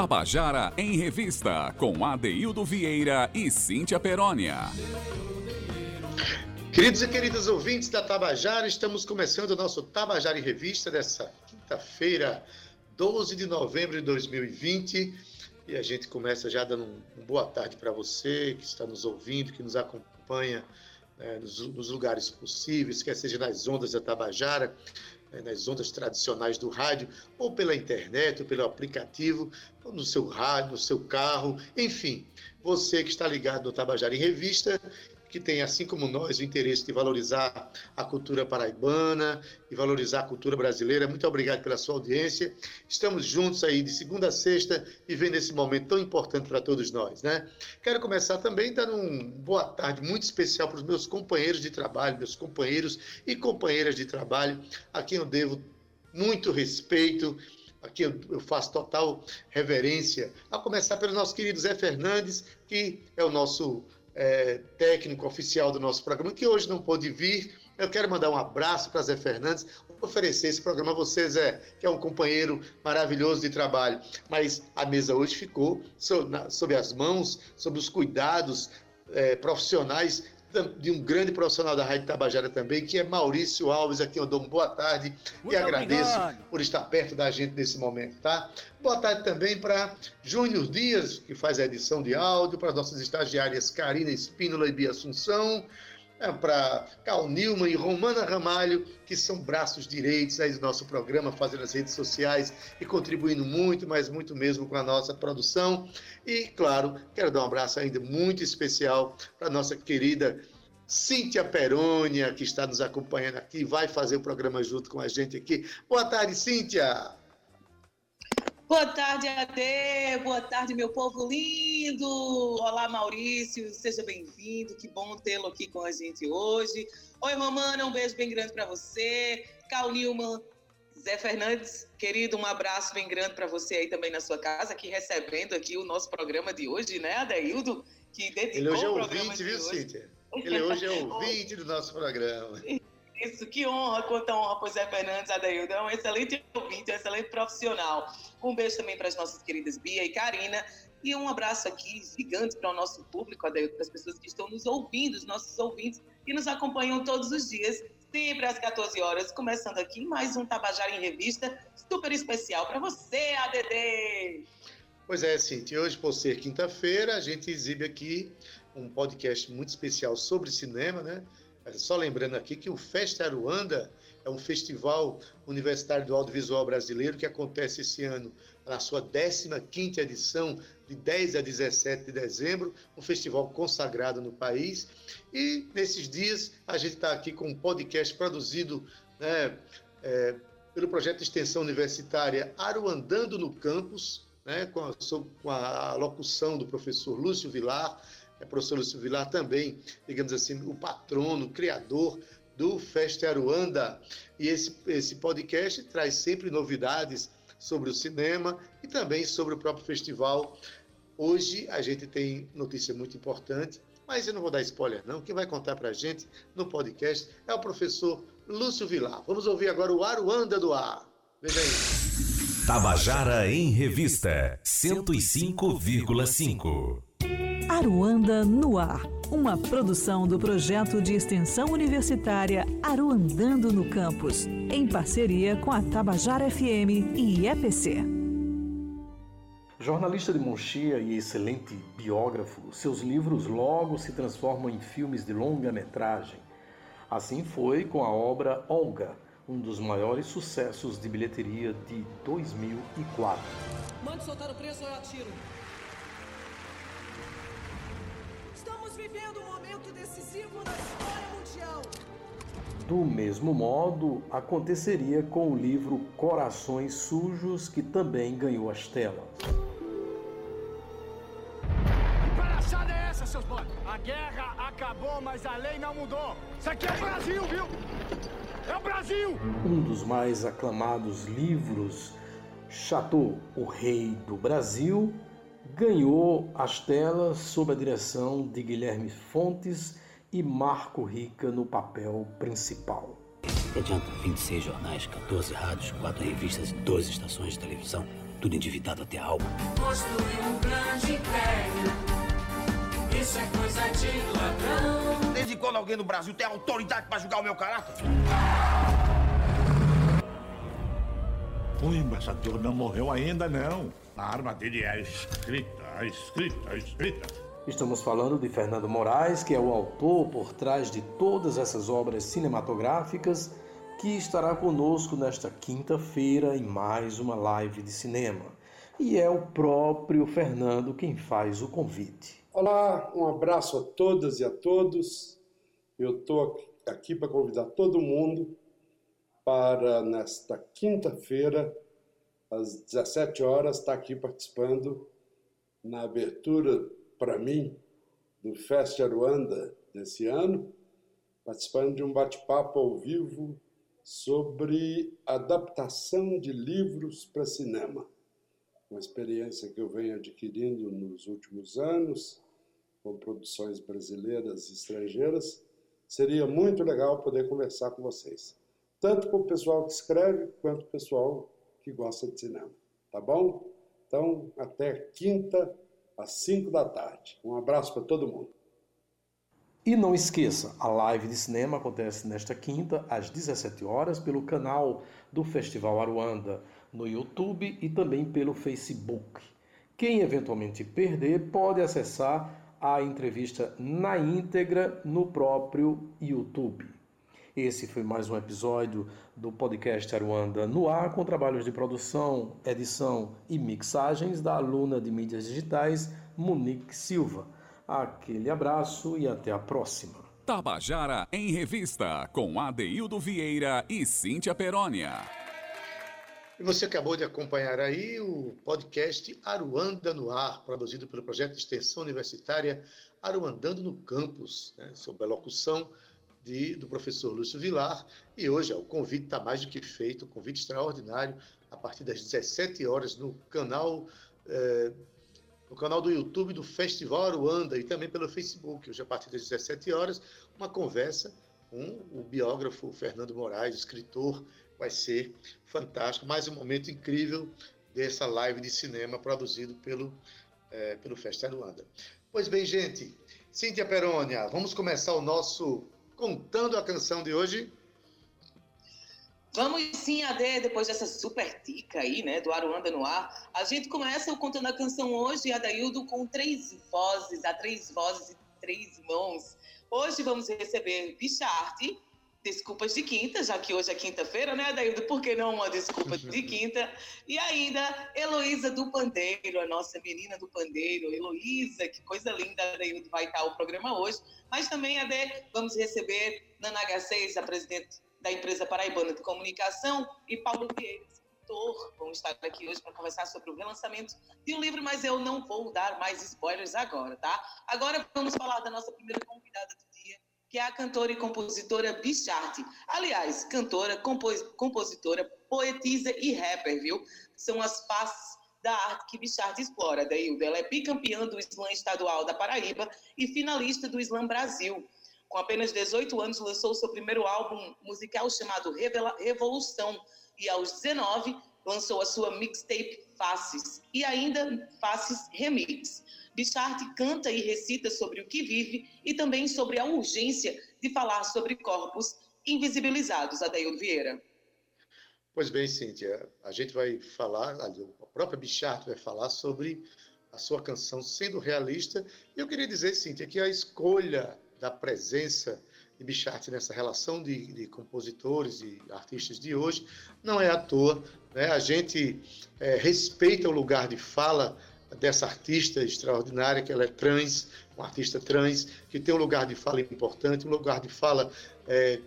Tabajara em Revista, com Adeildo Vieira e Cíntia Perónia. Queridos e queridas ouvintes da Tabajara, estamos começando o nosso Tabajara em Revista dessa quinta-feira, 12 de novembro de 2020. E a gente começa já dando uma boa tarde para você que está nos ouvindo, que nos acompanha né, nos, nos, lugares possíveis, quer seja nas ondas da Tabajara, né, nas ondas tradicionais do rádio, ou pela internet, ou pelo aplicativo, ou no seu rádio, no seu carro, enfim. Você que está ligado no Tabajara em Revista, que tem, assim como nós, o interesse de valorizar a cultura paraibana e valorizar a cultura brasileira. Muito obrigado pela sua audiência. Estamos juntos aí de segunda a sexta, vivendo esse momento tão importante para todos nós, né? Quero começar também dando uma boa tarde muito especial para os meus companheiros de trabalho, meus companheiros e companheiras de trabalho, a quem eu devo muito respeito, aqui eu, faço total reverência, a começar pelo nosso querido Zé Fernandes, que é o nosso é, técnico oficial do nosso programa, que hoje não pôde vir. Eu quero mandar um abraço para Zé Fernandes, oferecer esse programa a você, Zé, que é um companheiro maravilhoso de trabalho. Mas a mesa hoje ficou sob, as mãos, sob os cuidados é, profissionais de um grande profissional da Rádio Tabajara também, que é Maurício Alves, a quem eu dou uma boa tarde Muito e agradeço obrigado. por estar perto da gente nesse momento, tá? Boa tarde também para Júnior Dias, que faz a edição de áudio, para nossas estagiárias Karina Espínola e Bia Assunção, para Cal Nilman e Romana Ramalho, que são braços direitos aí do nosso programa, fazendo as redes sociais e contribuindo muito, mas muito mesmo com a nossa produção. E, claro, quero dar um abraço ainda muito especial para a nossa querida Cíntia Perônia, que está nos acompanhando aqui, vai fazer o programa junto com a gente aqui. Boa tarde, Cíntia! Boa tarde, Ade. Boa tarde, meu povo lindo. Olá, Maurício. Seja bem-vindo. Que bom tê-lo aqui com a gente hoje. Oi, Romana. Um beijo bem grande para você. Cal Nilman, Zé Fernandes, querido, um abraço bem grande para você aí também na sua casa, aqui recebendo aqui o nosso programa de hoje, né, Adeildo? Que dedicou Ele hoje é ouvinte, viu, Cíntia? Ele hoje é ouvinte do nosso programa. Isso, que honra, quanta honra o Zé Fernandes Adaildo. É um excelente ouvinte, um excelente profissional. Um beijo também para as nossas queridas Bia e Karina. E um abraço aqui gigante para o nosso público, Adaildo, para as pessoas que estão nos ouvindo, os nossos ouvintes, que nos acompanham todos os dias, sempre às 14 horas, começando aqui mais um Tabajara em Revista, super especial para você, ADD! Pois é, Cintia, hoje, por ser quinta-feira, a gente exibe aqui um podcast muito especial sobre cinema, né? Só lembrando aqui que o Festa Aruanda é um festival universitário do audiovisual brasileiro que acontece esse ano na sua 15ª edição, de 10 a 17 de dezembro, um festival consagrado no país. E nesses dias a gente está aqui com um podcast produzido né, é, pelo projeto de extensão universitária Aruandando no Campus, né, com, a, com a locução do professor Lúcio Vilar, é professor Lúcio Vilar também, digamos assim, o patrono, o criador do Festa Aruanda. E esse, esse podcast traz sempre novidades sobre o cinema e também sobre o próprio festival. Hoje a gente tem notícia muito importante, mas eu não vou dar spoiler não. Quem vai contar para a gente no podcast é o professor Lúcio Vilar. Vamos ouvir agora o Aruanda do Ar. Veja aí. Tabajara em Revista 105,5. Aruanda no Ar, uma produção do projeto de extensão universitária Aruandando no Campus, em parceria com a Tabajara FM e EPC. Jornalista de Monchia e excelente biógrafo, seus livros logo se transformam em filmes de longa metragem. Assim foi com a obra Olga, um dos maiores sucessos de bilheteria de 2004. Mande soltar o preso ou eu atiro. Do mesmo modo, aconteceria com o livro Corações Sujos, que também ganhou as telas. Que palhaçada é essa, seus boys? A guerra acabou, mas a lei não mudou. Isso aqui é o Brasil, viu? É o Brasil! Um dos mais aclamados livros, Chateau, o Rei do Brasil, ganhou as telas sob a direção de Guilherme Fontes e Marco Rica no papel principal. Que adianta 26 jornais, 14 rádios, 4 revistas e 12 estações de televisão tudo endividado até a alma. Construir um grande império, isso é coisa de ladrão. Desde quando alguém no Brasil tem autoridade para julgar o meu caráter? O embaixador não morreu ainda, não. A arma dele é escrita, escrita, escrita. Estamos falando de Fernando Moraes, que é o autor por trás de todas essas obras cinematográficas, que estará conosco nesta quinta-feira em mais uma live de cinema. E é o próprio Fernando quem faz o convite. Olá, um abraço a todas e a todos. Eu estou aqui para convidar todo mundo para, nesta quinta-feira, às 17 horas, estar aqui participando na abertura, para mim, do Fest Aruanda desse ano, participando de um bate-papo ao vivo sobre adaptação de livros para cinema. Uma experiência que eu venho adquirindo nos últimos anos, com produções brasileiras e estrangeiras. Seria muito legal poder conversar com vocês tanto para o pessoal que escreve quanto o pessoal que gosta de cinema. Tá bom? Então, até quinta, às 5 da tarde. Um abraço para todo mundo. E não esqueça, a live de cinema acontece nesta quinta, às 17 horas, pelo canal do Festival Aruanda, no YouTube e também pelo Facebook. Quem eventualmente perder pode acessar a entrevista na íntegra no próprio YouTube. Esse foi mais um episódio do podcast Aruanda no ar, com trabalhos de produção, edição e mixagens da aluna de mídias digitais Monique Silva. Aquele abraço e até a próxima. Tabajara em Revista, com Adeildo Vieira e Cíntia Perónia. E você acabou de acompanhar aí o podcast Aruanda no Ar, produzido pelo projeto de extensão universitária Aruandando no Campus, né, sob a locução de, do professor Lúcio Vilar. E hoje ó, o convite está mais do que feito, um convite extraordinário, a partir das 17 horas no canal. É, no canal do YouTube do Festival Aruanda e também pelo Facebook. Hoje, a partir das 17 horas, uma conversa com o biógrafo Fernando Moraes, escritor. Vai ser fantástico. Mais um momento incrível dessa live de cinema produzido pelo, é, pelo Festival Aruanda. Pois bem, gente, Cíntia Perônia, vamos começar o nosso contando a canção de hoje? Vamos sim, Ade, depois dessa super dica aí, né, do Aruanda no ar. A gente começa o Contando a Canção hoje, Adaildo, com três vozes, a três vozes e três mãos. Hoje vamos receber Bicharte, desculpas de quinta, já que hoje é quinta-feira, né, Adaildo? Por que não uma desculpa de quinta? E ainda, Heloísa do Pandeiro, a nossa menina do Pandeiro. Heloísa, que coisa linda, Adaildo, vai estar o programa hoje. Mas também, Ade, vamos receber Nana H6, a presidente da empresa Paraibana de Comunicação, e Paulo Vieira, escritor. Vamos estar aqui hoje para conversar sobre o relançamento de um livro, mas eu não vou dar mais spoilers agora, tá? Agora vamos falar da nossa primeira convidada do dia, que é a cantora e compositora Bicharte. Aliás, cantora, compos compositora, poetisa e rapper, viu? São as faces da arte que Bichard explora, Deilda. Ela é bicampeã do Slam Estadual da Paraíba e finalista do Slam Brasil. Com apenas 18 anos, lançou seu primeiro álbum musical chamado Revela Revolução e aos 19 lançou a sua mixtape Faces e ainda Faces Remix. Bichard canta e recita sobre o que vive e também sobre a urgência de falar sobre corpos invisibilizados, Adaildo Vieira. Pois bem, Cíntia, a gente vai falar, a própria Bichart vai falar sobre a sua canção sendo realista. E eu queria dizer, Cíntia, que a escolha da presença de Bichart nessa relação de, de, compositores e artistas de hoje não é à toa. Né? A gente é, respeita o lugar de fala dessa artista extraordinária, que ela é trans, uma artista trans, que tem um lugar de fala importante, um lugar de fala é,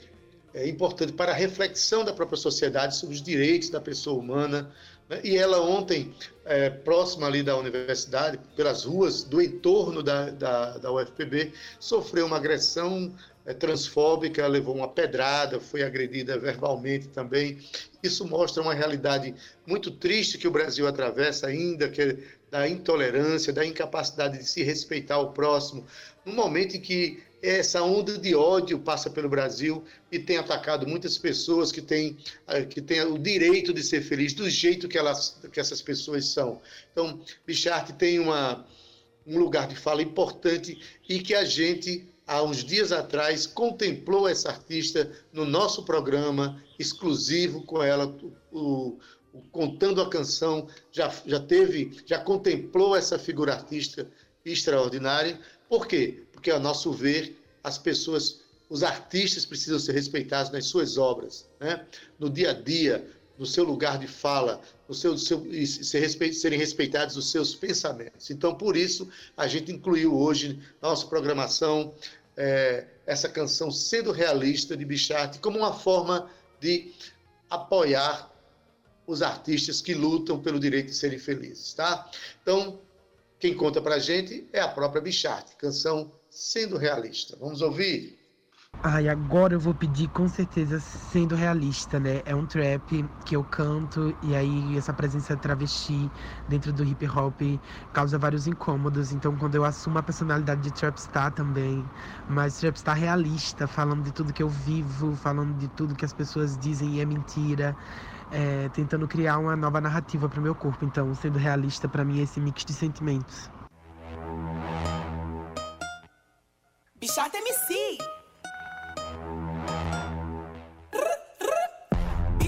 é, importante para a reflexão da própria sociedade sobre os direitos da pessoa humana. Né? E ela ontem, é, próxima ali da universidade, pelas ruas do entorno da, da, da UFPB, sofreu uma agressão é, transfóbica, levou uma pedrada, foi agredida verbalmente também. Isso mostra uma realidade muito triste que o Brasil atravessa ainda, que é da intolerância, da incapacidade de se respeitar o próximo, num momento em que essa onda de ódio passa pelo Brasil e tem atacado muitas pessoas que têm, eh, que têm o direito de ser feliz do jeito que, elas, que essas pessoas são. Então, Bichart tem uma, um lugar de fala importante e que a gente, há uns dias atrás, contemplou essa artista no nosso programa exclusivo com ela, o, o Contando a Canção, já, já teve, já contemplou essa figura artística extraordinária. Por quê? Porque, a nosso ver, as pessoas, os artistas precisam ser respeitados nas suas obras, né? no dia a dia, no seu lugar de fala, no seu, seu e ser respe, serem respeitados os seus pensamentos. Então, por isso, a gente incluiu hoje na nossa programação é, essa canção Sendo Realista de Bichart como uma forma de apoiar os artistas que lutam pelo direito de serem felizes, tá? Então, quem conta pra gente é a própria Bichart, canção Sendo Realista. Vamos ouvir? Ai, agora eu vou pedir com certeza sendo realista, né? É um trap que eu canto e aí essa presença travesti dentro do hip hop causa vários incômodos. Então quando eu assumo a personalidade de trapstar também, mas trapstar realista, falando de tudo que eu vivo, falando de tudo que as pessoas dizem e é mentira, é, tentando criar uma nova narrativa para o meu corpo. Então, sendo realista para mim é esse mix de sentimentos. Bichata MC.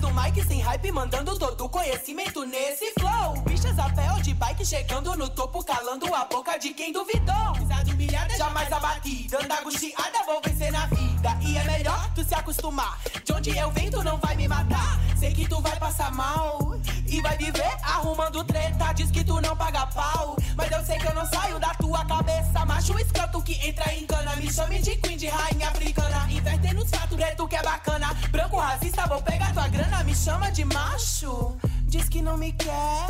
Do Mike sem hype, mandando todo conhecimento nesse flow. Bichas a pé ou de bike, chegando no topo, calando a boca de quem duvidou. Pisada humilhada, jamais abatida. Anda angustiada, vou vencer na vida. E é melhor tu se acostumar. De onde eu venho, tu não vai me matar. Sei que tu vai passar mal. E vai viver arrumando treta. Diz que tu não paga pau. Mas eu sei que eu não saio da tua cabeça. Macho escroto que entra em cana. Me chame de queen, de rainha africana. Invertendo os fatos, preto que é bacana. Branco racista, vou pegar tua grana. Me chama de macho. Diz que não me quer.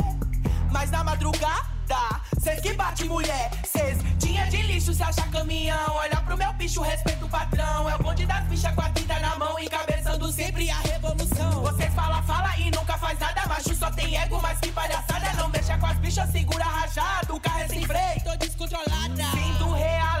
Mas na madrugada, cês que bate mulher. Cês tinha de lixo, se acha caminhão. Olha pro meu bicho, respeita o patrão. É o bonde das bichas com a tinta na mão. Encabeçando sempre a revolução. Vocês fala, fala e nunca faz nada. Macho só tem ego, mas que palhaçada. Não mexa com as bichas, segura rajado. O carro é sem freio, tô descontrolada. Sendo realista,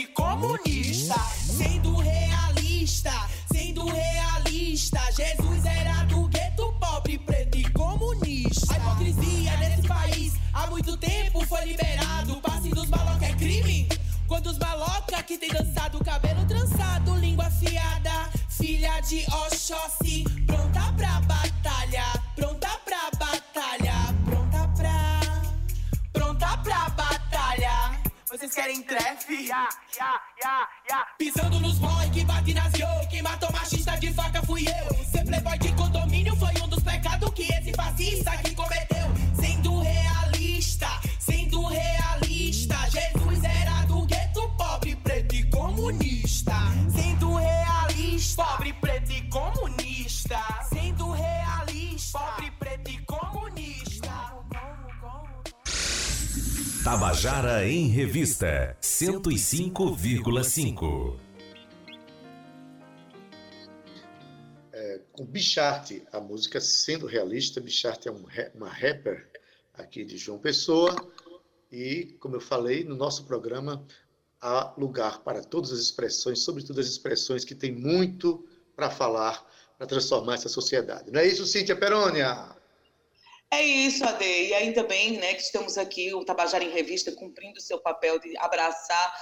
pobre, preto e comunista. Sendo realista, sendo realista. Jesus era do gueto pobre, preto e comunista. A hipocrisia nesse país há muito tempo foi liberado. O passe dos maloca é crime. Quando os maloca que tem dançado, cabelo trançado, língua afiada, filha de Oxóssi, pronta pra querem trefe? Yeah, yeah, yeah. Pisando nos boy que bate nas yo, quem matou machista de faca fui eu. Ser playboy de condomínio foi um dos pecados que esse fascista aqui cometeu. Sendo realista, sendo realista, Jesus era do gueto pobre, preto e comunista. Sendo realista, pobre, preto e comunista. Tabajara em Revista 105,5. É, com Bichart, a música sendo realista. Bichart é um, uma rapper aqui de João Pessoa. E, como eu falei, no nosso programa há lugar para todas as expressões, sobretudo as expressões que têm muito para falar, para transformar essa sociedade. Não é isso, Cíntia Perônia? É isso, Ade. E ainda bem né, que estamos aqui, o Tabajara em Revista, cumprindo seu papel de abraçar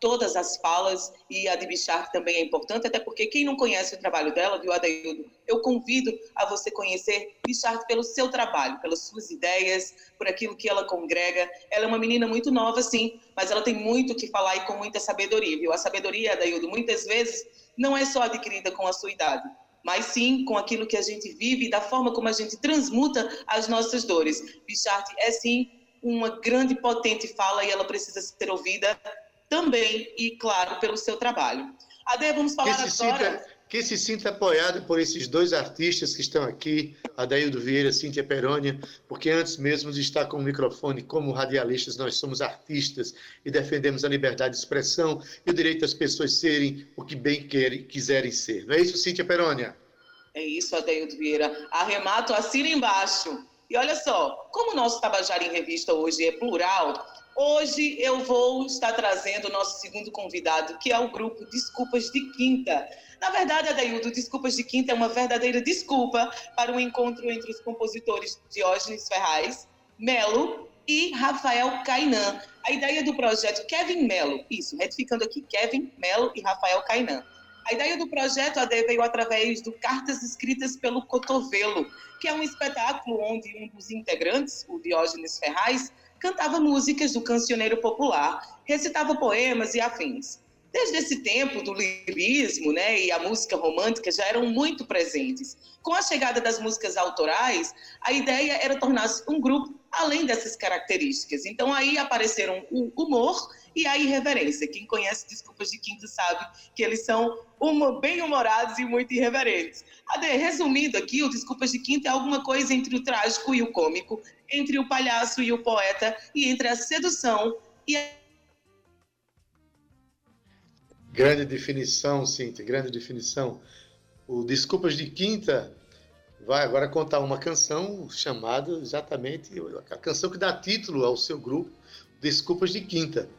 todas as falas e a de Bichar também é importante, até porque quem não conhece o trabalho dela, viu, Adeildo? Eu convido a você conhecer Bichar pelo seu trabalho, pelas suas ideias, por aquilo que ela congrega. Ela é uma menina muito nova, sim, mas ela tem muito que falar e com muita sabedoria, viu? A sabedoria, Adeildo, muitas vezes não é só adquirida com a sua idade, mas sim com aquilo que a gente vive e da forma como a gente transmuta as nossas dores. Bichart é sim uma grande potente fala e ela precisa ser ouvida também e claro pelo seu trabalho. Ade, vamos falar que se agora. Sinta, que se sinta apoiado por esses dois artistas que estão aqui, Adaildo Vieira, Cíntia Perônia, porque antes mesmo de estar com o microfone como radialistas, nós somos artistas e defendemos a liberdade de expressão e o direito das pessoas serem o que bem querem, quiserem ser. Não é isso, Cíntia Perônia? É isso, Adeildo Vieira. Arremato, assina embaixo. E olha só, como o nosso Tabajara em Revista hoje é plural, hoje eu vou estar trazendo o nosso segundo convidado, que é o grupo Desculpas de Quinta. Na verdade, Adaildo, Desculpas de Quinta é uma verdadeira desculpa para o um encontro entre os compositores Diógenes Ferraz, Melo e Rafael Cainan. A ideia do projeto Kevin Melo, isso, retificando aqui, Kevin Melo e Rafael Cainan. A ideia do projeto veio através do Cartas Escritas pelo Cotovelo, que é um espetáculo onde um dos integrantes, o Diógenes Ferraz, cantava músicas do cancioneiro popular, recitava poemas e afins. Desde esse tempo do lirismo né, e a música romântica já eram muito presentes. Com a chegada das músicas autorais, a ideia era tornar-se um grupo além dessas características. Então aí apareceram o humor e a irreverência. Quem conhece Desculpas de Quinto sabe que eles são bem humorados e muito irreverentes. Ade, resumindo aqui, o Desculpas de Quinto é alguma coisa entre o trágico e o cômico, entre o palhaço e o poeta, e entre a sedução e a Grande definição, Cíntia, grande definição. O Desculpas de Quinta vai agora contar uma canção chamada exatamente a canção que dá título ao seu grupo, Desculpas de Quinta.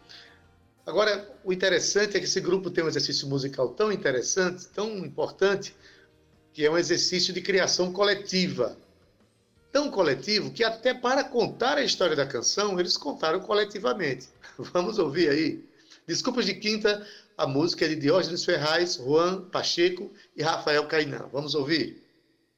Agora, o interessante é que esse grupo tem um exercício musical tão interessante, tão importante, que é um exercício de criação coletiva. Tão coletivo que até para contar a história da canção, eles contaram coletivamente. Vamos ouvir aí. Desculpas de Quinta, a música é de Diógenes Ferraz, Juan Pacheco e Rafael Cainan. Vamos ouvir?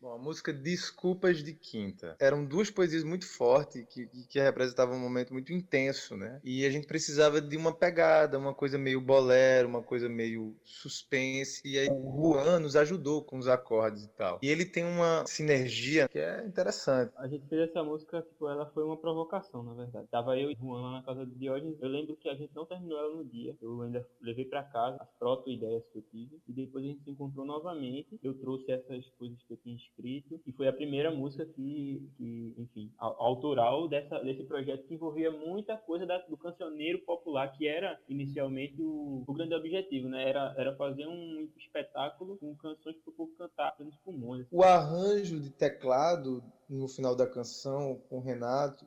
Bom, a música Desculpas de Quinta. Eram duas poesias muito fortes que, que representavam um momento muito intenso, né? E a gente precisava de uma pegada, uma coisa meio bolero, uma coisa meio suspense. E aí o Juan nos ajudou com os acordes e tal. E ele tem uma sinergia que é interessante. A gente fez essa música, tipo, ela foi uma provocação, na verdade. Tava eu e Juan lá na casa de Diógenes. Eu lembro que a gente não terminou ela no dia. Eu ainda levei para casa as proto-ideias que eu tive. E depois a gente se encontrou novamente. Eu trouxe essas coisas que eu tinha escrito e foi a primeira música que, que enfim, autoral dessa, desse projeto que envolvia muita coisa da, do cancioneiro popular, que era inicialmente o, o, grande objetivo, né? Era, era fazer um espetáculo com canções para o povo cantar pelos pulmões. O arranjo de teclado no final da canção com o Renato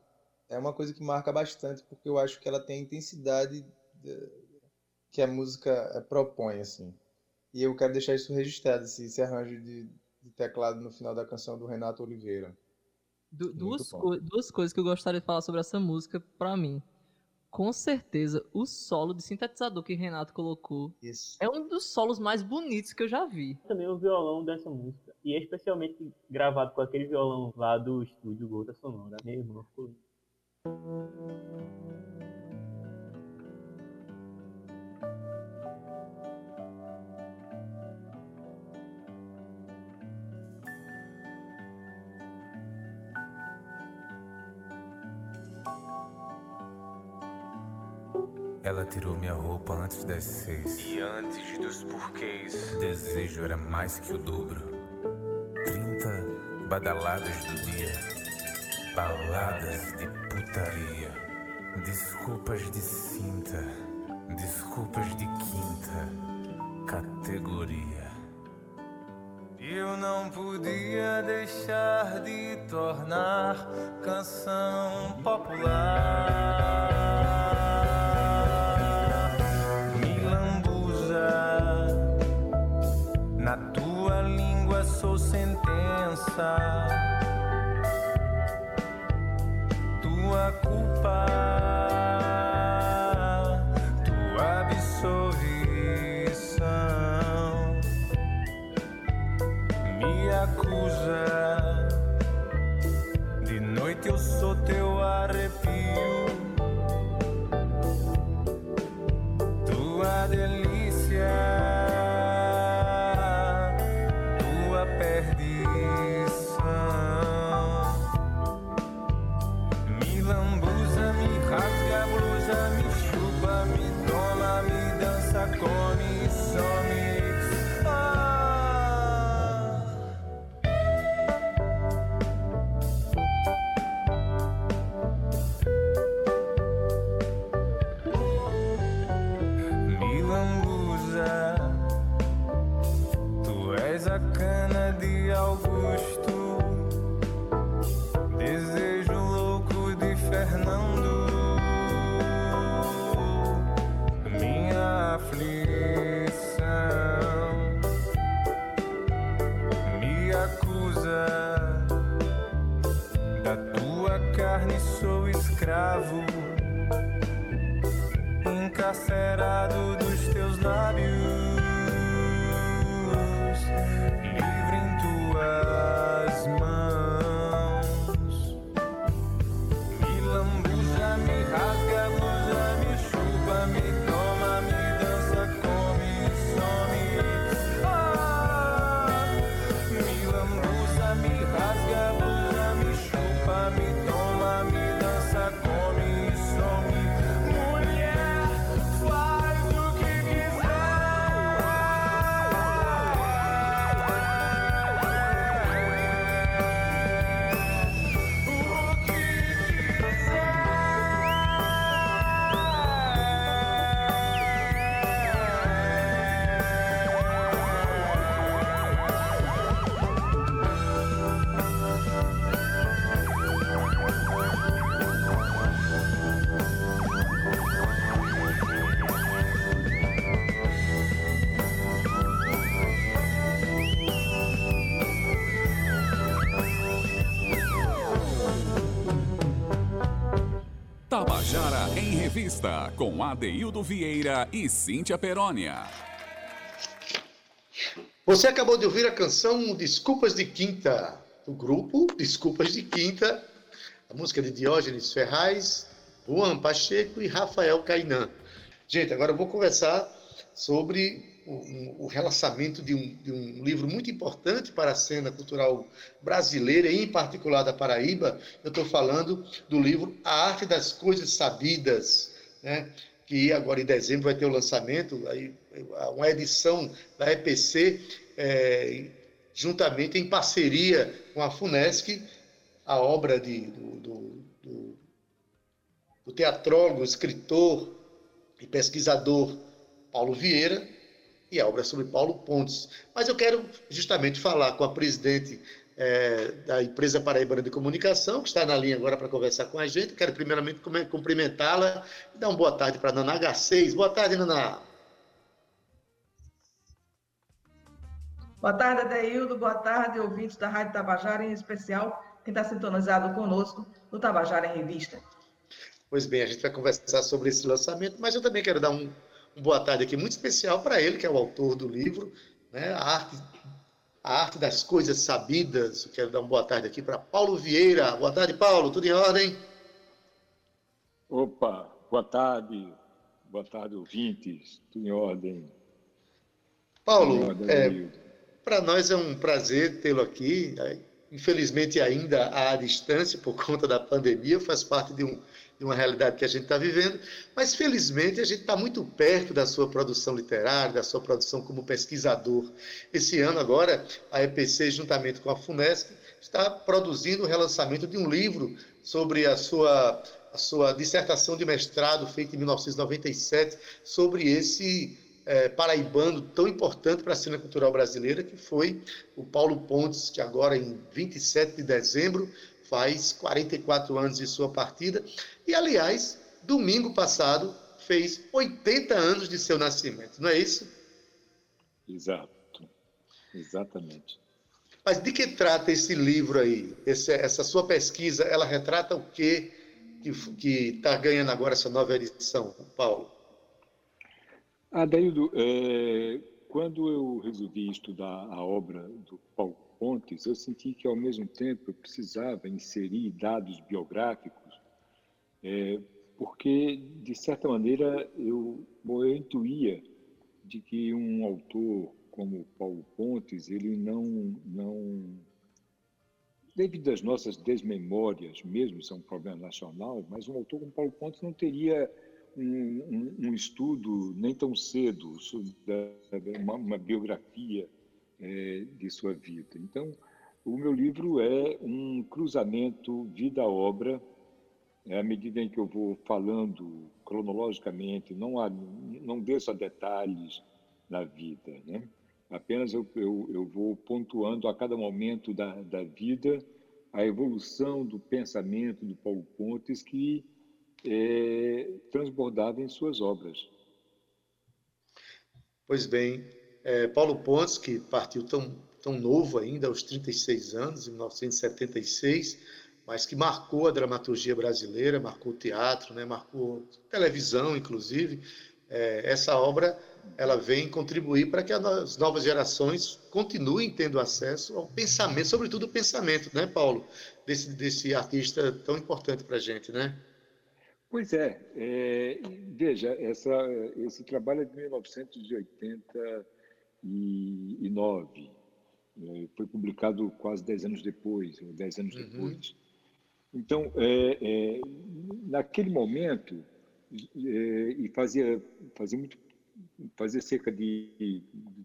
é uma coisa que marca bastante, porque eu acho que ela tem a intensidade que a música propõe, assim. E eu quero deixar isso registrado, esse, esse arranjo de, de teclado no final da canção do Renato Oliveira. Du duas, co duas coisas que eu gostaria de falar sobre essa música, para mim. Com certeza, o solo de sintetizador que Renato colocou Isso. é um dos solos mais bonitos que eu já vi. Também o violão dessa música. E especialmente gravado com aquele violão lá do estúdio Gota Sonora. Meu irmão ficou. Ela tirou minha roupa antes das seis. E antes dos porquês. O desejo era mais que o dobro. Trinta badaladas do dia. Baladas de putaria. Desculpas de cinta. Desculpas de quinta. Categoria. Eu não podia deixar de tornar canção popular. side. encarcerado dos teus lábios, livre em tuas mãos. Em Revista, com Adeildo Vieira e Cíntia Perónia. Você acabou de ouvir a canção Desculpas de Quinta, do grupo Desculpas de Quinta, a música de Diógenes Ferraz, Juan Pacheco e Rafael Cainan. Gente, agora eu vou conversar sobre o, o relançamento de um, de um livro muito importante para a cena cultural brasileira e, em particular, da Paraíba. Eu estou falando do livro A Arte das Coisas Sabidas, né? que agora em dezembro vai ter o lançamento, aí, uma edição da EPC, eh, juntamente em parceria com a FUNESC, a obra de, do, do, do, do teatrólogo, escritor e pesquisador Paulo Vieira e a obra sobre Paulo Pontes. Mas eu quero justamente falar com a presidente eh, da empresa Paraibana de Comunicação, que está na linha agora para conversar com a gente. Quero primeiramente cumprimentá-la e dar uma boa tarde para a Naná H6. Boa tarde, Naná. Boa tarde, Adeildo. Boa tarde, ouvintes da Rádio Tabajara, em especial quem está sintonizado conosco no Tabajara em Revista. Pois bem, a gente vai conversar sobre esse lançamento, mas eu também quero dar um, um boa tarde aqui muito especial para ele, que é o autor do livro, né? a, arte, a Arte das Coisas Sabidas. Eu quero dar uma boa tarde aqui para Paulo Vieira. Boa tarde, Paulo. Tudo em ordem? Opa, boa tarde, boa tarde, ouvintes, tudo em ordem. Paulo, é, para nós é um prazer tê-lo aqui. Infelizmente, ainda à distância, por conta da pandemia, faz parte de, um, de uma realidade que a gente está vivendo, mas felizmente a gente está muito perto da sua produção literária, da sua produção como pesquisador. Esse ano, agora, a EPC, juntamente com a FUNESC, está produzindo o relançamento de um livro sobre a sua, a sua dissertação de mestrado, feita em 1997, sobre esse eh, paraibano tão importante para a cena cultural brasileira, que foi o Paulo Pontes, que agora, em 27 de dezembro, faz 44 anos de sua partida. E, aliás, domingo passado, fez 80 anos de seu nascimento, não é isso? Exato, exatamente. Mas de que trata esse livro aí? Esse- essa sua pesquisa, ela retrata o quê que está ganhando agora essa nova edição, Paulo? Adaildo, é, quando eu resolvi estudar a obra do Paulo Pontes, eu senti que, ao mesmo tempo, eu precisava inserir dados biográficos, é, porque, de certa maneira, eu, eu intuía de que um autor como Paulo Pontes, ele não, não devido às nossas desmemórias, mesmo isso é um problema nacional, mas um autor como Paulo Pontes não teria um, um, um estudo nem tão cedo uma, uma biografia eh, de sua vida. Então, o meu livro é um cruzamento vida-obra, é à medida em que eu vou falando cronologicamente, não, há, não desço a detalhes da vida, né? apenas eu, eu, eu vou pontuando a cada momento da, da vida a evolução do pensamento do Paulo Pontes que é, em suas obras. Pois bem, é, Paulo Pontes, que partiu tão, tão novo ainda, aos 36 anos, em 1976, mas que marcou a dramaturgia brasileira, marcou o teatro, né, marcou televisão, inclusive, é, essa obra ela vem contribuir para que as novas gerações continuem tendo acesso ao pensamento, sobretudo o pensamento, né, Paulo, desse, desse artista tão importante para a gente, né? Pois é, é veja, essa, esse trabalho é de 1989, é, foi publicado quase 10 anos depois, 10 anos uhum. depois. Então, é, é, naquele momento, é, e fazia, fazia, muito, fazia cerca de, de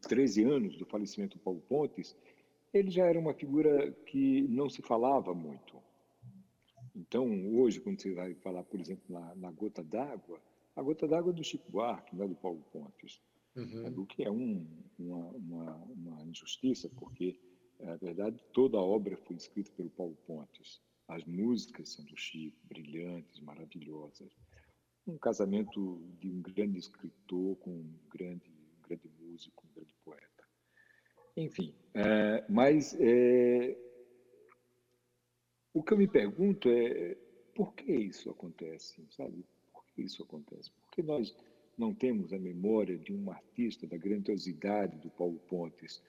13 anos do falecimento do Paulo Pontes, ele já era uma figura que não se falava muito. Então, hoje, quando você vai falar, por exemplo, na, na Gota d'Água, a Gota d'Água é do Chico Buarque, não é do Paulo Pontes. Uhum. O que é um, uma, uma, uma, injustiça, porque, na verdade, toda a obra foi escrita pelo Paulo Pontes. As músicas são do Chico, brilhantes, maravilhosas. Um casamento de um grande escritor com um grande, um grande músico, um grande poeta. Enfim, é, mas é, o que eu me pergunto é por que isso acontece, sabe? Por que isso acontece? Por que nós não temos a memória de um artista da grandiosidade do Paulo Pontes,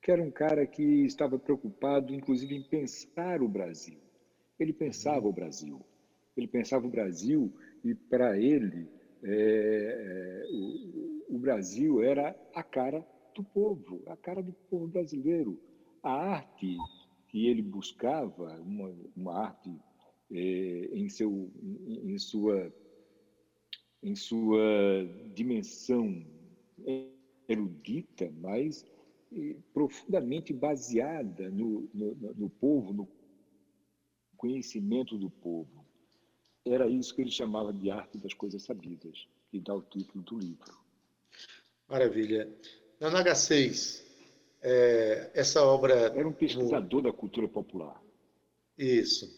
que era um cara que estava preocupado, inclusive, em pensar o Brasil. Ele pensava o Brasil. Ele pensava o Brasil e, para ele, é, é, o, o Brasil era a cara do povo, a cara do povo brasileiro. A arte que ele buscava, uma, uma arte é, em, seu, em, em, sua, em sua dimensão erudita, mas profundamente baseada no, no, no povo, no conhecimento do povo. Era isso que ele chamava de arte das coisas sabidas, que dá o título do livro. Maravilha. Na NH6, é, essa obra. Era um pesquisador da cultura popular. Isso.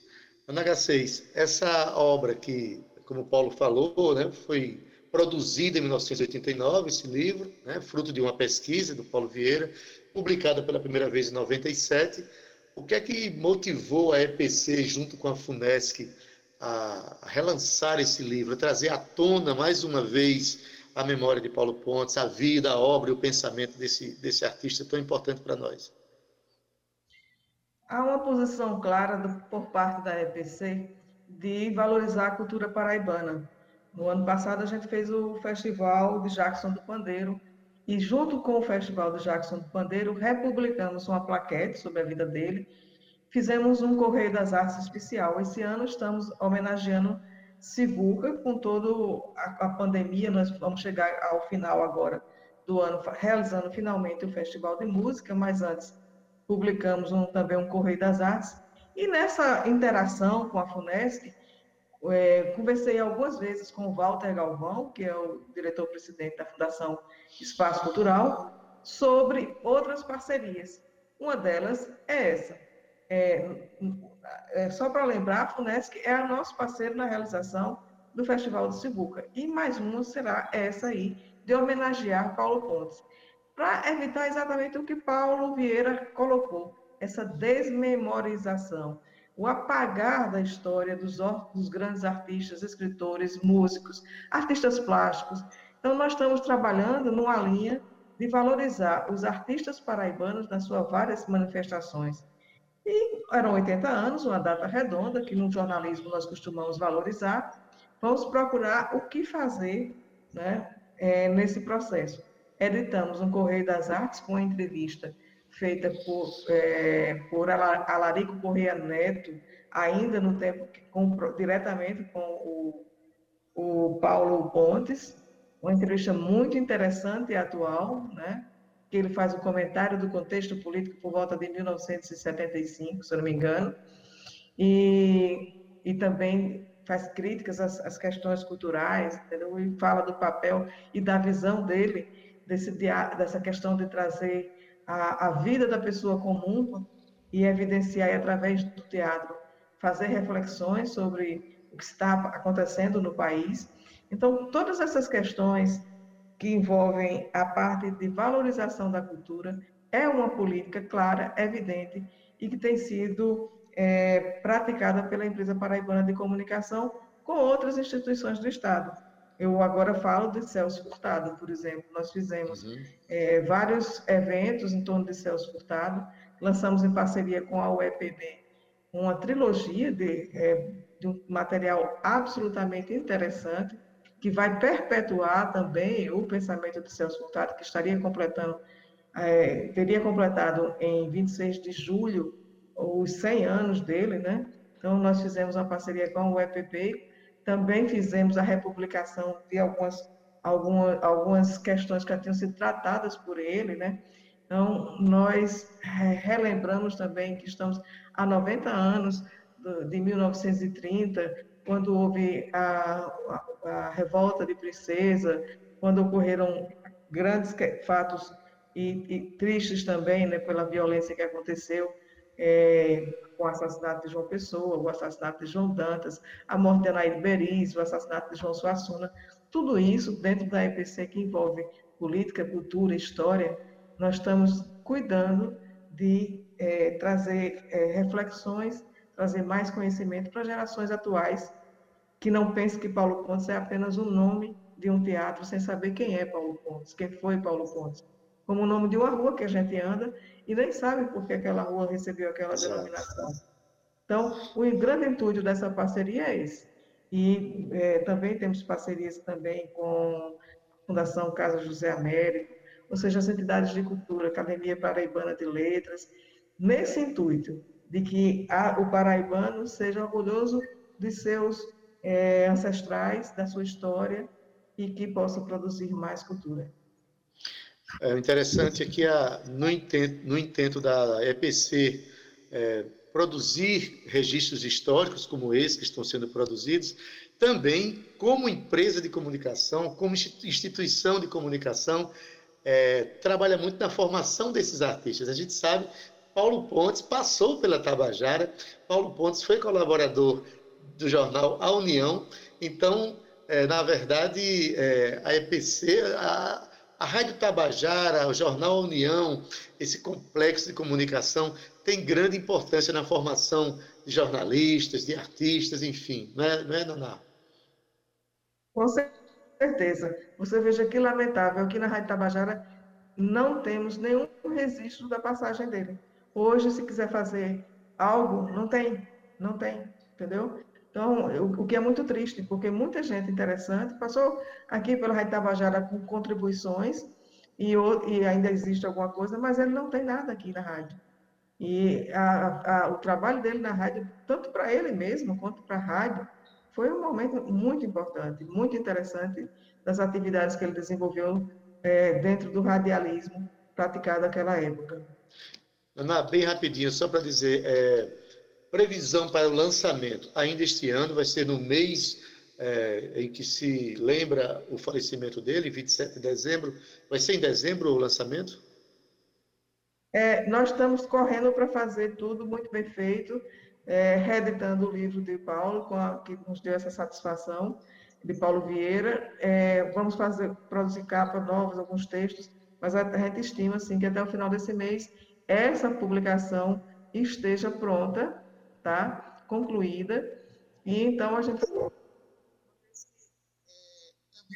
Na NH6, essa obra que, como o Paulo falou, né, foi produzida em 1989, esse livro, né, fruto de uma pesquisa do Paulo Vieira, publicada pela primeira vez em 97 o que é que motivou a EPC, junto com a FUNESC, a relançar esse livro, a trazer à tona mais uma vez a memória de Paulo Pontes, a vida, a obra e o pensamento desse, desse artista tão importante para nós? Há uma posição clara do, por parte da EPC de valorizar a cultura paraibana. No ano passado, a gente fez o Festival de Jackson do Pandeiro, e junto com o Festival do Jackson do Pandeiro, republicamos uma plaquete sobre a vida dele. Fizemos um Correio das Artes especial. Esse ano estamos homenageando Sivuca, com toda a pandemia, nós vamos chegar ao final agora do ano, realizando finalmente o Festival de Música, mas antes publicamos um, também um Correio das Artes. E nessa interação com a FUNESC, é, conversei algumas vezes com o Walter Galvão, que é o diretor-presidente da Fundação Espaço Cultural, sobre outras parcerias. Uma delas é essa. É, é, só para lembrar, a FUNESC é nosso parceiro na realização do Festival de Sivuca. E mais uma será essa aí, de homenagear Paulo Pontes. Para evitar exatamente o que Paulo Vieira colocou, essa desmemorização o apagar da história dos, dos grandes artistas, escritores, músicos, artistas plásticos. Então, nós estamos trabalhando numa linha de valorizar os artistas paraibanos nas suas várias manifestações. E eram 80 anos, uma data redonda, que no jornalismo nós costumamos valorizar. Vamos procurar o que fazer né, é, nesse processo. Editamos um Correio das Artes com uma entrevista feita por, é, por Alarico Correia Neto, ainda no tempo com, diretamente com o, o Paulo Pontes, uma entrevista muito interessante e atual, né? Que ele faz um comentário do contexto político por volta de 1975, se eu não me engano, e, e também faz críticas às, às questões culturais, entendeu? e fala do papel e da visão dele desse, dessa questão de trazer a, a vida da pessoa comum e evidenciar através do teatro, fazer reflexões sobre o que está acontecendo no país. Então, todas essas questões que envolvem a parte de valorização da cultura é uma política clara, evidente e que tem sido é, praticada pela empresa paraibana de comunicação com outras instituições do Estado. Eu agora falo de Celso Furtado, por exemplo. Nós fizemos é, vários eventos em torno de Celso Furtado, lançamos em parceria com a UEPB uma trilogia de, é, de um material absolutamente interessante, que vai perpetuar também o pensamento de Celso Furtado, que estaria completando, é, teria completado em 26 de julho os 100 anos dele, né? Então, nós fizemos uma parceria com o EPP, também fizemos a republicação de algumas, alguma, algumas questões que já tinham sido tratadas por ele, né? Então, nós relembramos também que estamos há 90 anos de 1930, quando houve a, a, a revolta de Princesa, quando ocorreram grandes fatos e, e tristes também, né, pela violência que aconteceu é, com o assassinato de João Pessoa, o assassinato de João Dantas, a morte de Anaíde Beriz, o assassinato de João Suassuna, tudo isso dentro da EPC que envolve política, cultura, história, nós estamos cuidando de é, trazer é, reflexões, trazer mais conhecimento para gerações atuais que não pensem que Paulo Pontes é apenas o nome de um teatro sem saber quem é Paulo Pontes, quem foi Paulo Pontes. Como o nome de uma rua que a gente anda e nem sabe por que aquela rua recebeu aquela Exato. denominação. Então, o grande intuito dessa parceria é esse. E é, também temos parcerias também com a Fundação Casa José Américo, ou seja, as entidades de cultura, Academia Paraibana de Letras, nesse intuito de que a, o paraibano seja orgulhoso de seus é, ancestrais, da sua história e que possa produzir mais cultura. É interessante é que a, no, intento, no intento da EPC é, produzir registros históricos como esse que estão sendo produzidos, também como empresa de comunicação, como instituição de comunicação, é, trabalha muito na formação desses artistas. A gente sabe, Paulo Pontes passou pela Tabajara, Paulo Pontes foi colaborador do jornal A União, então, é, na verdade, é, a EPC, a, a Rádio Tabajara, o jornal União, esse complexo de comunicação tem grande importância na formação de jornalistas, de artistas, enfim, não é, não é Naná? Com certeza certeza. Você veja que lamentável que na Rádio Tabajara não temos nenhum registro da passagem dele. Hoje, se quiser fazer algo, não tem, não tem, entendeu? Então, o, que é muito triste, porque muita gente interessante passou aqui pela Rádio com contribuições e, e ainda existe alguma coisa, mas ele não tem nada aqui na rádio. E a, a, o trabalho dele na rádio, tanto para ele mesmo quanto para a rádio, foi um momento muito importante, muito interessante das atividades que ele desenvolveu é, dentro do radialismo praticado naquela época. Ana, bem rapidinho, só para dizer, é, previsão para o lançamento ainda este ano, vai ser no mês é, em que se lembra o falecimento dele, 27 de dezembro. Vai ser em dezembro o lançamento? É, nós estamos correndo para fazer tudo muito bem feito é, reeditando o livro de Paulo, a, que nos deu essa satisfação, de Paulo Vieira. É, vamos fazer, produzir capas novas, alguns textos, mas a, a gente estima assim, que até o final desse mês essa publicação esteja pronta, tá? concluída, e então a gente também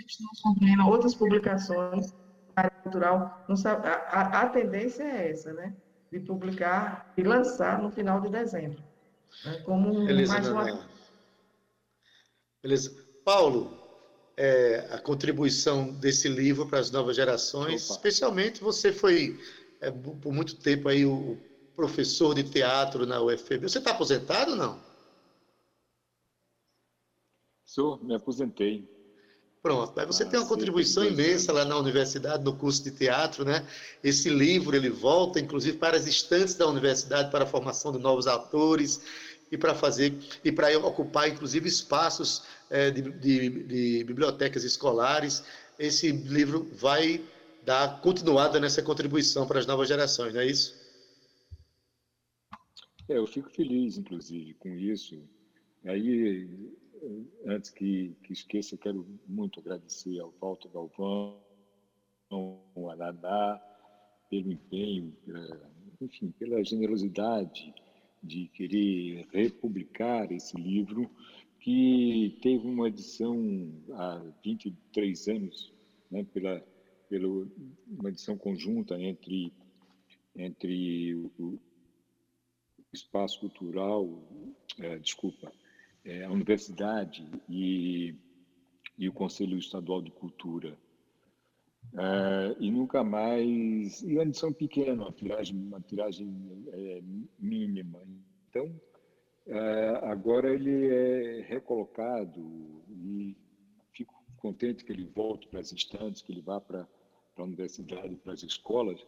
estamos concluindo outras publicações na área cultural. A, a, a tendência é essa, né? de publicar e lançar no final de dezembro. Né? Como Beleza, mais uma... Beleza. Paulo, é, a contribuição desse livro para as novas gerações, Opa. especialmente você foi é, por muito tempo aí o professor de teatro na UFB. Você está aposentado ou não? Sou, me aposentei. Pronto, aí você ah, tem uma contribuição imensa lá na universidade, no curso de teatro, né? Esse livro, ele volta, inclusive, para as estantes da universidade, para a formação de novos atores e para fazer, e para ocupar, inclusive, espaços é, de, de, de bibliotecas escolares. Esse livro vai dar continuada nessa contribuição para as novas gerações, não é isso? É, eu fico feliz, inclusive, com isso. Aí antes que, que esqueça, quero muito agradecer ao Walter Galvão, ao Araná, pelo empenho, enfim, pela generosidade de querer republicar esse livro, que teve uma edição há 23 anos, né, pela, pela uma edição conjunta entre, entre o Espaço Cultural, é, desculpa, é, a Universidade e, e o Conselho Estadual de Cultura. É, e nunca mais. E uma edição pequena, uma tiragem, uma tiragem é, mínima. Então, é, agora ele é recolocado e fico contente que ele volte para as instantes, que ele vá para, a universidade, para as escolas,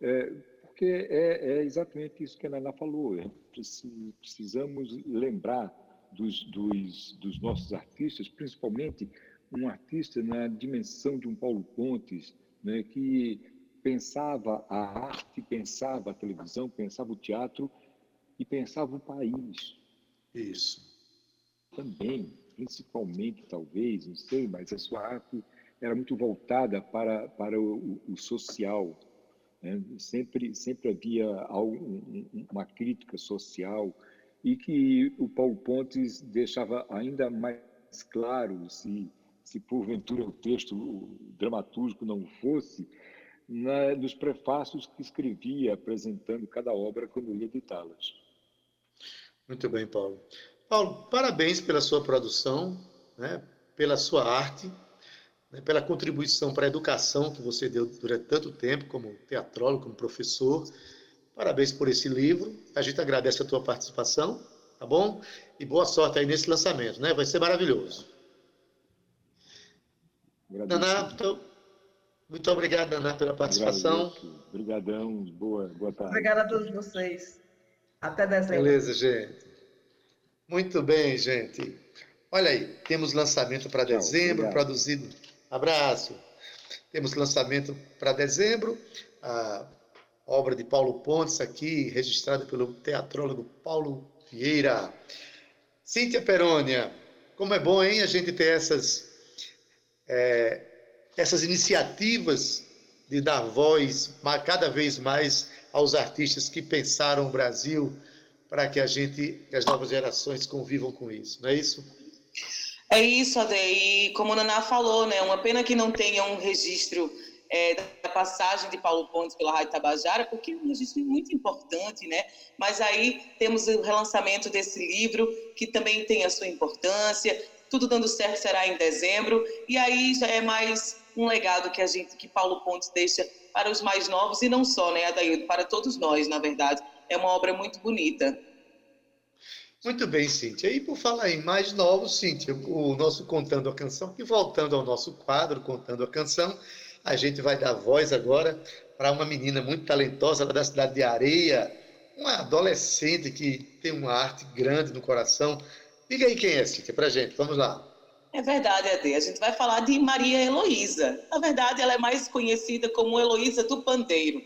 é, porque é, é, exatamente isso que a Naná falou. Precisamos lembrar dos, dos, dos nossos artistas, principalmente um artista na dimensão de um Paulo Pontes, né, que pensava a arte, pensava a televisão, pensava o teatro e pensava o país. Isso. Também, principalmente, talvez, não sei, mas a sua arte era muito voltada para, para o, o social. Né? Sempre, sempre havia algo, uma crítica social e que o Paulo Pontes deixava ainda mais claro, se, se porventura o texto dramatúrgico não fosse, na, nos prefácios que escrevia apresentando cada obra quando ia editá-las. Muito bem, Paulo. Paulo, parabéns pela sua produção, né, pela sua arte, né, pela contribuição para a educação que você deu durante tanto tempo, como teatrólogo, como professor. Parabéns por esse livro. A gente agradece a tua participação, tá bom? E boa sorte aí nesse lançamento, né? Vai ser maravilhoso. Naná, muito, muito obrigado, Naná, pela participação. Obrigadão, boa, boa tarde. Obrigada a todos vocês. Até dezembro. Beleza, gente. Muito bem, gente. Olha aí, temos lançamento para dezembro, obrigado. produzido. Abraço. Temos lançamento para dezembro, a obra de Paulo Pontes aqui, registrada pelo teatrólogo Paulo Vieira. Cíntia Perônia, como é bom, hein, a gente ter essas, é, essas iniciativas de dar voz cada vez mais aos artistas que pensaram o Brasil para que a gente, que as novas gerações convivam com isso, não é isso? É isso, Ade. E como a Naná falou, né, uma pena que não tenha um registro é, da passagem de Paulo Pontes pela Rádio Tabajara, porque é um registro muito importante, né? Mas aí temos o relançamento desse livro, que também tem a sua importância. Tudo dando certo será em dezembro, e aí já é mais um legado que a gente, que Paulo Pontes deixa para os mais novos e não só, né, Adaildo, para todos nós, na verdade. É uma obra muito bonita. Muito bem, Cíntia. E por falar em mais novos, Cíntia, o nosso Contando a Canção, e voltando ao nosso quadro Contando a Canção, a gente vai dar voz agora para uma menina muito talentosa lá da cidade de Areia, uma adolescente que tem uma arte grande no coração. Diga aí quem é, Cíntia, para gente. Vamos lá. É verdade, Ade. A gente vai falar de Maria Heloísa. Na verdade, ela é mais conhecida como Heloísa do Pandeiro.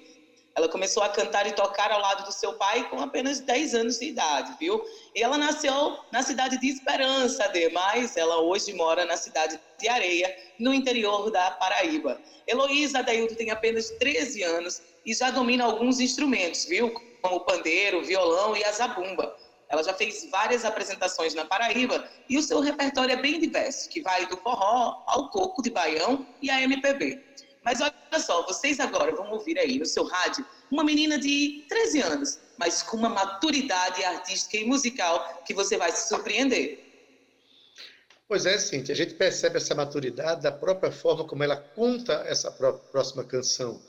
Ela começou a cantar e tocar ao lado do seu pai com apenas 10 anos de idade, viu? E ela nasceu na cidade de Esperança, Ade, mas ela hoje mora na cidade de Areia, no interior da Paraíba. Heloísa Adaildo tem apenas 13 anos e já domina alguns instrumentos, viu? Como o pandeiro, violão e a zabumba. Ela já fez várias apresentações na Paraíba e o seu repertório é bem diverso, que vai do forró ao coco de baião e a MPB. Mas olha só, vocês agora vão ouvir aí no seu rádio uma menina de 13 anos, mas com uma maturidade artística e musical que você vai se surpreender. Pois é, Cintia, a gente percebe essa maturidade da própria forma como ela conta essa próxima canção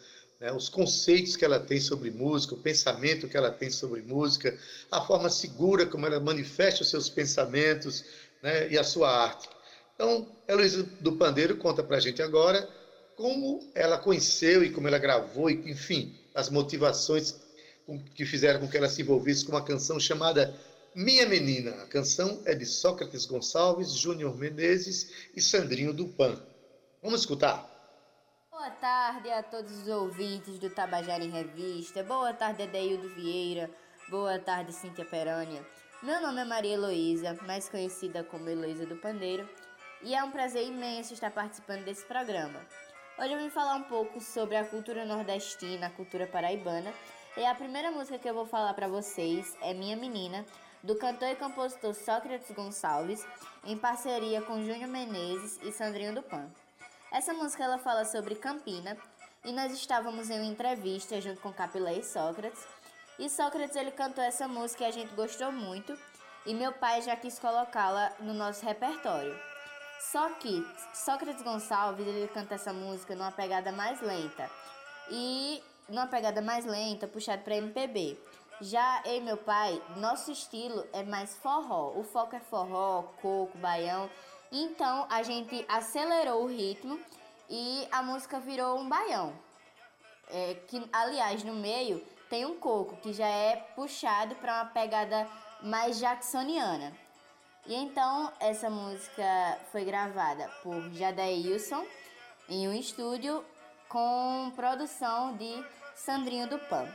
né, os conceitos que ela tem sobre música, o pensamento que ela tem sobre música, a forma segura como ela manifesta os seus pensamentos né, e a sua arte. Então, Heloísa do Pandeiro conta para a gente agora como ela conheceu e como ela gravou, e, enfim, as motivações que fizeram com que ela se envolvesse com uma canção chamada Minha Menina. A canção é de Sócrates Gonçalves, Júnior Menezes e Sandrinho Dupan. Vamos escutar? Boa tarde a todos os ouvintes do Tabajara em Revista. Boa tarde, Adeildo Vieira. Boa tarde, Cíntia Perônia. Meu nome é Maria Heloísa, mais conhecida como Heloísa do Pandeiro, e é um prazer imenso estar participando desse programa. Hoje eu vim falar um pouco sobre a cultura nordestina, a cultura paraibana, e a primeira música que eu vou falar para vocês é Minha Menina, do cantor e compositor Sócrates Gonçalves, em parceria com Júnior Menezes e Sandrinho do Pan. Essa música ela fala sobre Campina e nós estávamos em uma entrevista junto com Capilé e Sócrates. E Sócrates ele cantou essa música e a gente gostou muito e meu pai já quis colocá-la no nosso repertório. Só que Sócrates Gonçalves ele canta essa música numa pegada mais lenta e numa pegada mais lenta, puxado para MPB. Já eu e meu pai, nosso estilo é mais forró. O foco é forró, coco, baião. Então a gente acelerou o ritmo e a música virou um baião. É, que aliás no meio tem um coco que já é puxado para uma pegada mais jacksoniana. E então essa música foi gravada por Jadailson em um estúdio com produção de Sandrinho do Pan.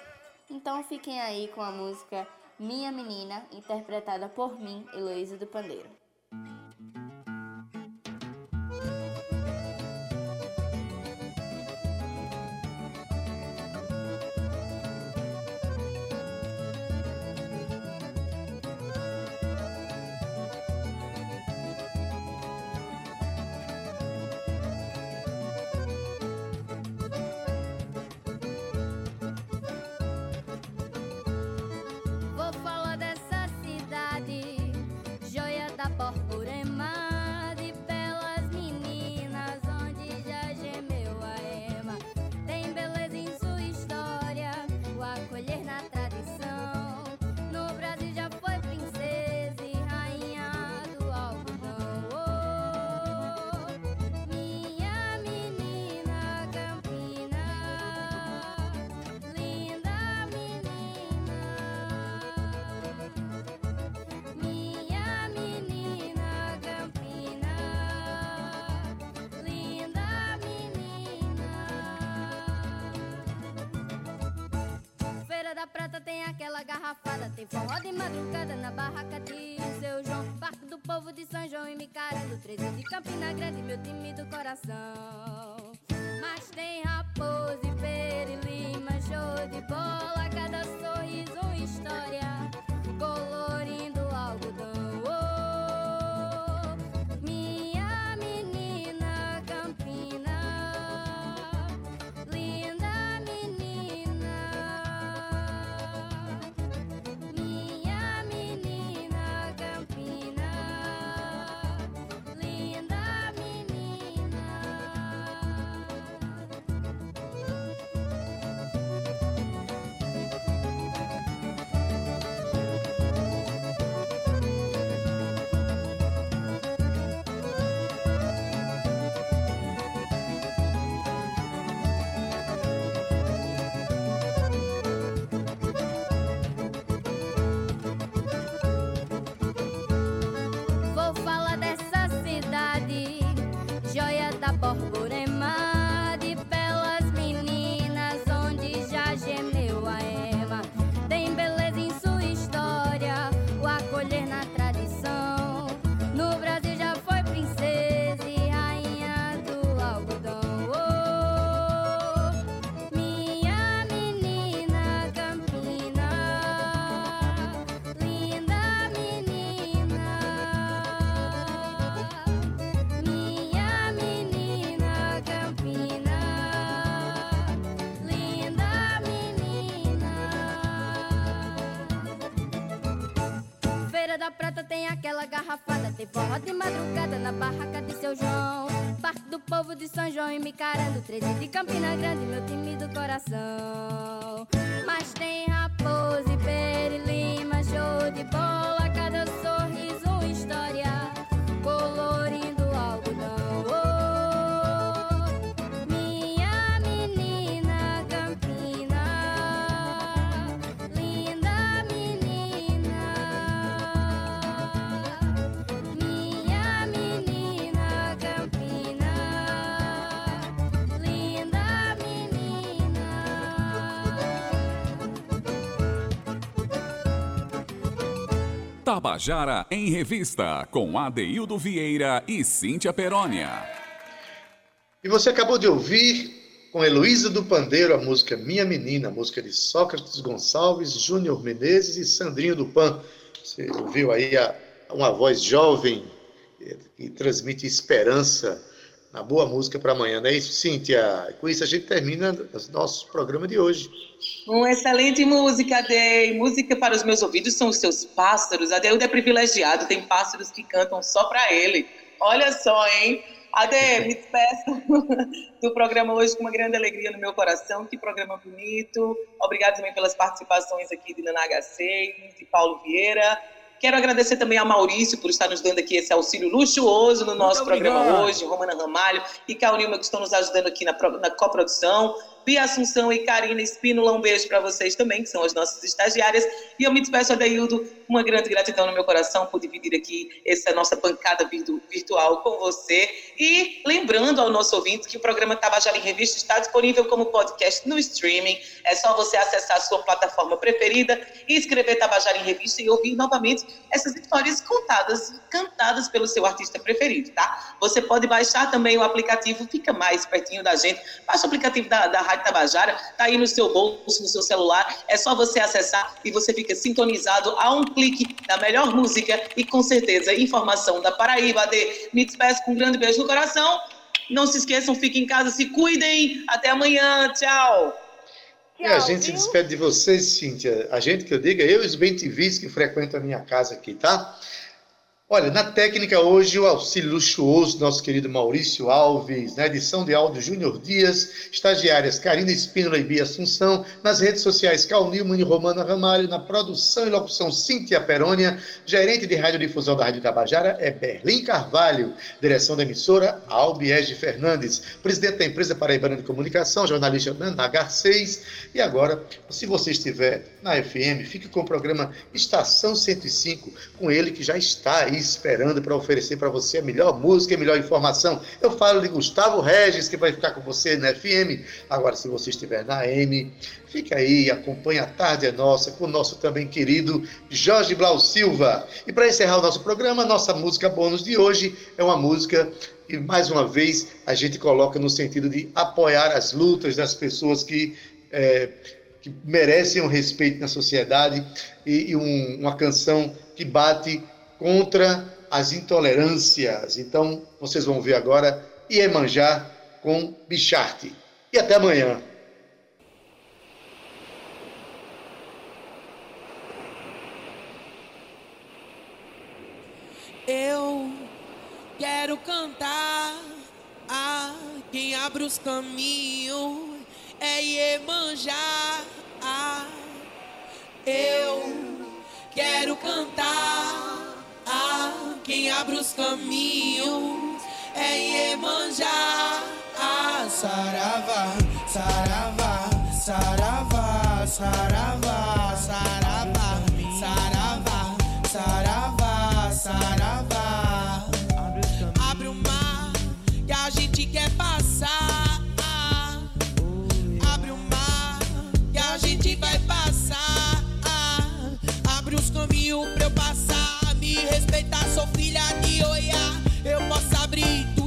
Então fiquem aí com a música Minha Menina, interpretada por mim, Heloísa do Pandeiro. Micarando, 13 de Campina Grande, meu time do coração. Tem forró de madrugada na barraca de seu João. Parque do povo de São João e Micarando, 13 de Campina Grande, meu time do coração. Mas tem raposa e pera e lima, show de bola, cada sorriso Tabajara em Revista, com Adeildo Vieira e Cíntia Perónia. E você acabou de ouvir com Heloísa do Pandeiro a música Minha Menina, música de Sócrates Gonçalves, Júnior Menezes e Sandrinho do Pan. Você ouviu aí a, uma voz jovem eh, que transmite esperança na boa música para amanhã, não é isso, Cíntia? Com isso a gente termina o nosso programa de hoje. Uma excelente música, Adei. Música para os meus ouvidos são os seus pássaros. Adeildo é privilegiado, tem pássaros que cantam só para ele. Olha só, hein? Ade, me despeço do programa hoje com uma grande alegria no meu coração. Que programa bonito. Obrigado também pelas participações aqui de Nanaga 6, de Paulo Vieira. Quero agradecer também a Maurício por estar nos dando aqui esse auxílio luxuoso no nosso programa hoje, Romana Ramalho e Cal Nilma que estão nos ajudando aqui na, na coprodução. Bia Assunção e Karina Espínola, um beijo para vocês também, que são as nossas estagiárias. E eu me despeço, Adeildo, uma grande gratidão no meu coração por dividir aqui essa nossa pancada virtu virtual com você. E lembrando ao nosso ouvinte que o programa Tabajara em Revista está disponível como podcast no streaming. É só você acessar a sua plataforma preferida e escrever Tabajara em Revista e ouvir novamente essas histórias contadas, cantadas pelo seu artista preferido, tá? Você pode baixar também o aplicativo, fica mais pertinho da gente. Baixa o aplicativo da, da Rádio Tabajara, tá aí no seu bolso, no seu celular. É só você acessar e você fica sintonizado a um clique da melhor música e com certeza informação da Paraíba. De me despeço com um grande beijo no coração. Não se esqueçam, fiquem em casa, se cuidem. Até amanhã. Tchau. E a gente se despede de vocês, Cíntia. A gente que eu diga, eu e os bem-TVs que frequentam a minha casa aqui, tá? Olha, na técnica hoje, o auxílio luxuoso do nosso querido Maurício Alves, na edição de áudio Júnior Dias, estagiárias Karina Espínola e Bia Assunção, nas redes sociais Cal Nilman e Romana Ramalho, na produção e locução Cíntia Perônia, gerente de radiodifusão da Rádio Tabajara é Berlim Carvalho, direção da emissora Albiege Fernandes, presidente da empresa Paraibana de Comunicação, jornalista Nana Garcês, e agora, se você estiver na FM, fique com o programa Estação 105, com ele que já está aí esperando para oferecer para você a melhor música e a melhor informação. Eu falo de Gustavo Regis, que vai ficar com você na FM. Agora, se você estiver na AM, fica aí, acompanha a Tarde é Nossa com o nosso também querido Jorge Blau Silva. E para encerrar o nosso programa, nossa música bônus de hoje é uma música e mais uma vez a gente coloca no sentido de apoiar as lutas das pessoas que, é, que merecem um respeito na sociedade e, e um, uma canção que bate contra as intolerâncias. Então, vocês vão ver agora Iemanjá com Bicharte. E até amanhã. Eu quero cantar a quem abre os caminhos é Iemanjá. Eu quero cantar ah, quem abre os caminhos é Iemanjá. Ah, saravá, saravá, saravá, saravá, saravá, saravá, saravá, saravá. Abre o mar que a gente quer passar. Abre o mar que a gente vai passar. Abre os caminhos pra eu passar respeitar, sou filha de Oiá. Eu posso abrir